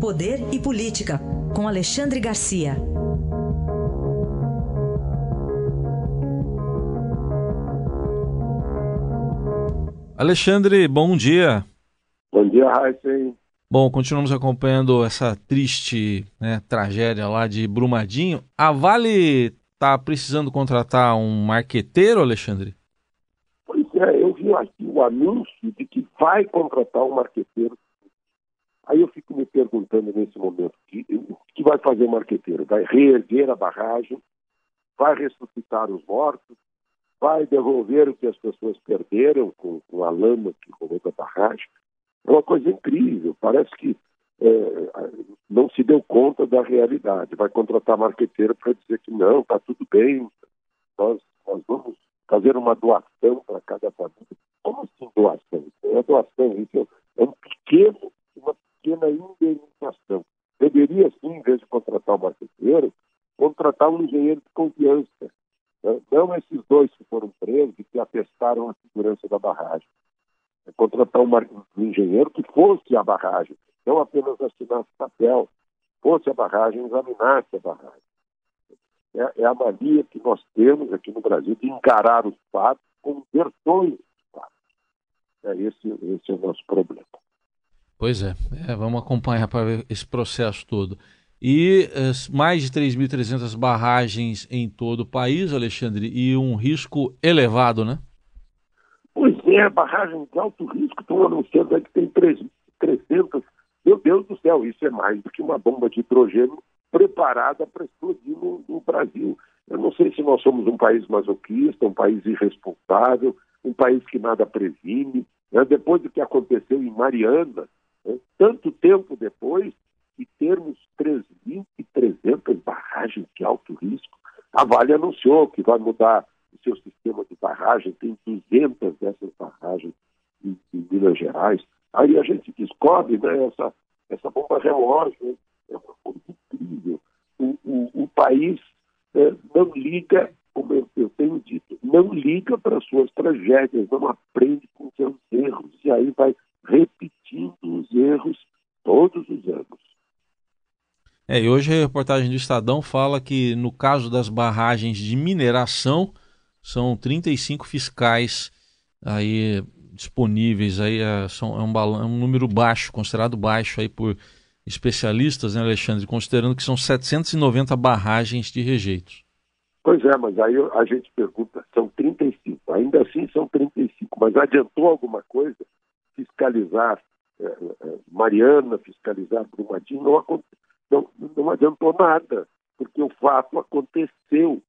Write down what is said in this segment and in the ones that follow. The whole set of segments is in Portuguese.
Poder e Política, com Alexandre Garcia. Alexandre, bom dia. Bom dia, Raíssen. Bom, continuamos acompanhando essa triste né, tragédia lá de Brumadinho. A Vale está precisando contratar um marqueteiro, Alexandre? Pois é, eu vi aqui o anúncio de que vai contratar um marqueteiro. Aí eu fico me perguntando nesse momento, o que vai fazer o marqueteiro? Vai reerguer a barragem? Vai ressuscitar os mortos? Vai devolver o que as pessoas perderam com, com a lama que rolou da barragem? É uma coisa incrível. Parece que é, não se deu conta da realidade. Vai contratar marqueteiro para dizer que não, está tudo bem, nós, nós vamos fazer uma doação para cada família. Como assim doação? É doação, isso é um pequeno, pequena indenização. Deveria, sim, em vez de contratar um marqueteiro, contratar um engenheiro de confiança. Né? Não esses dois que foram presos e que atestaram a segurança da barragem. É contratar um, um engenheiro que fosse a barragem, não apenas assinasse papel, fosse a barragem, examinasse a barragem. É, é, a mania que nós temos aqui no Brasil de encarar os fatos como versões dos fatos. É, esse, esse é o nosso problema. Pois é, é vamos acompanhar para ver esse processo todo. E uh, mais de 3.300 barragens em todo o país, Alexandre, e um risco elevado, né? Pois é, barragem de alto risco, estão anunciando aí que tem 300 meu Deus do céu, isso é mais do que uma bomba de hidrogênio preparada para explodir no, no, Brasil. Eu não sei se nós somos um país masoquista, um país irresponsável, um país que nada previne. Né? Depois do que aconteceu em Mariana, tanto tempo depois, e termos 3.300 barragens de alto risco, a Vale anunciou que vai mudar o seu sistema de barragem, tem 200 dessas barragens em, em Minas Gerais. Aí a gente descobre né, essa, essa bomba relógio, é uma coisa incrível. O, o, o país é, não liga, como eu, eu, tenho dito, não liga para suas tragédias, não aprende com seus erros, e aí vai erros todos os anos. É, e hoje a reportagem do Estadão fala que no caso das barragens de mineração, são 35 fiscais aí disponíveis aí é, são, é, um, é um número baixo, considerado baixo aí por especialistas, né, Alexandre, considerando que são 790 barragens de rejeitos. Pois é, mas aí a gente pergunta, são 35, ainda assim são 35, mas adiantou alguma coisa? Fiscalizar Mariana, fiscalizar Brumadinho, não, não, não adiantou nada, porque o fato aconteceu.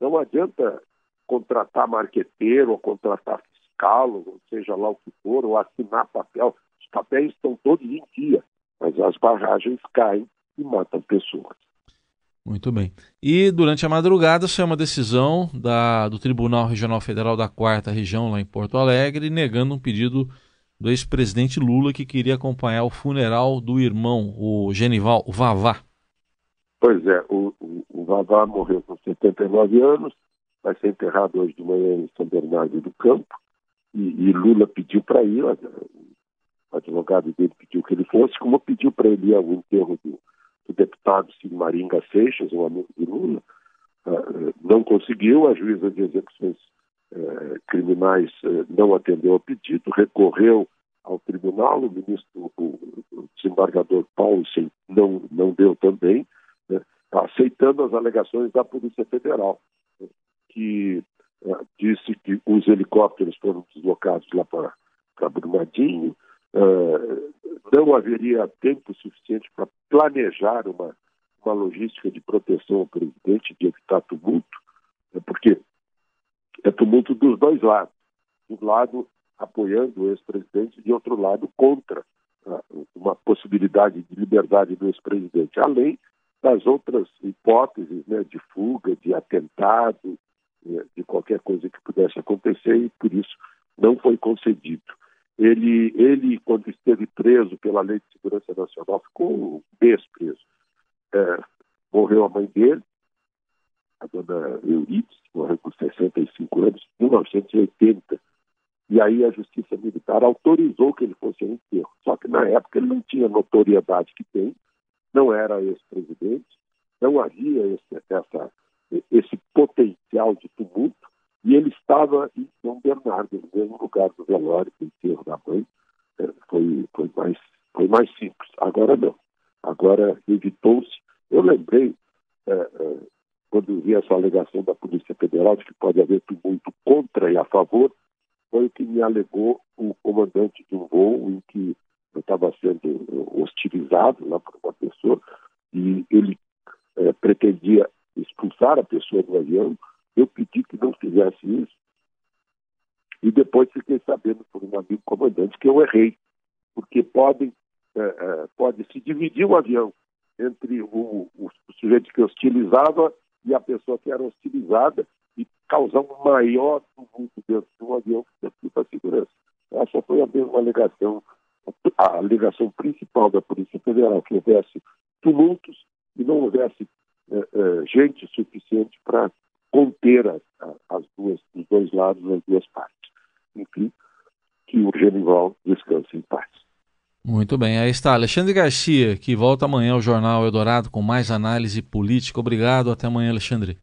Não adianta contratar marqueteiro ou contratar fiscal, seja lá o que for, ou assinar papel. Os papéis estão todos em dia, mas as barragens caem e matam pessoas. Muito bem. E durante a madrugada saiu uma decisão da, do Tribunal Regional Federal da Quarta Região, lá em Porto Alegre, negando um pedido do ex-presidente Lula que queria acompanhar o funeral do irmão, o Genival, o Vavá. Pois é, o, o, o Vavá morreu com 79 anos, vai ser enterrado hoje de manhã em São Bernardo do Campo e, e Lula pediu para ir, o advogado dele pediu que ele fosse, como pediu para ele ir ao enterro do, do deputado Silmaringa Seixas, um amigo de Lula, uh, não conseguiu, a juíza de execuções criminais uh, não atendeu ao pedido, recorreu ao tribunal, o ministro, o, desembargador Paulo não, não deu também, né, aceitando as alegações da Polícia Federal, né, que é, disse que os helicópteros foram deslocados lá para Brumadinho, uh, não haveria tempo suficiente para planejar uma, uma logística de proteção ao presidente, de evitar tumulto, né, porque é tumulto dos dois lados. De um lado, apoiando o ex-presidente, de outro lado, contra uh, uma possibilidade de liberdade do ex-presidente, além das outras hipóteses né, de fuga, de atentado, de qualquer coisa que pudesse acontecer e por isso não foi concedido. Ele, ele quando esteve preso pela Lei de Segurança Nacional, ficou mês preso. É, morreu a mãe dele, a dona Euridice, morreu com 65 anos, em 1980. E aí a Justiça Militar autorizou que ele fosse ao enterro. Só que na época ele não tinha notoriedade que tem, não era ex-presidente, não havia esse, essa, esse potencial de tumulto, e ele estava em São Bernardo, no mesmo lugar do velório, do enterro da mãe. É, foi, foi, mais, foi mais simples. Agora não. Agora evitou-se. Eu lembrei, é, é, quando vi essa alegação da Polícia Federal de que pode haver tumulto contra e a favor, foi o que me alegou o comandante de um voo em que eu estava sendo hostilizado lá por uma pessoa e ele é, pretendia expulsar a pessoa do avião. Eu pedi que não fizesse isso e depois fiquei sabendo por um amigo comandante que eu errei, porque podem é, é, pode se dividir o avião entre o, o, o sujeito que hostilizava e a pessoa que era hostilizada e causar um maior tumulto dentro de um avião que para a segurança. Essa foi a mesma alegação, a alegação principal da Polícia Federal, que houvesse tumultos e não houvesse é, é, gente suficiente para conter as, as duas, os dois lados, as duas partes. Enfim, que o Genival descanse em paz. Muito bem, aí está Alexandre Garcia, que volta amanhã ao Jornal Eldorado com mais análise política. Obrigado, até amanhã, Alexandre.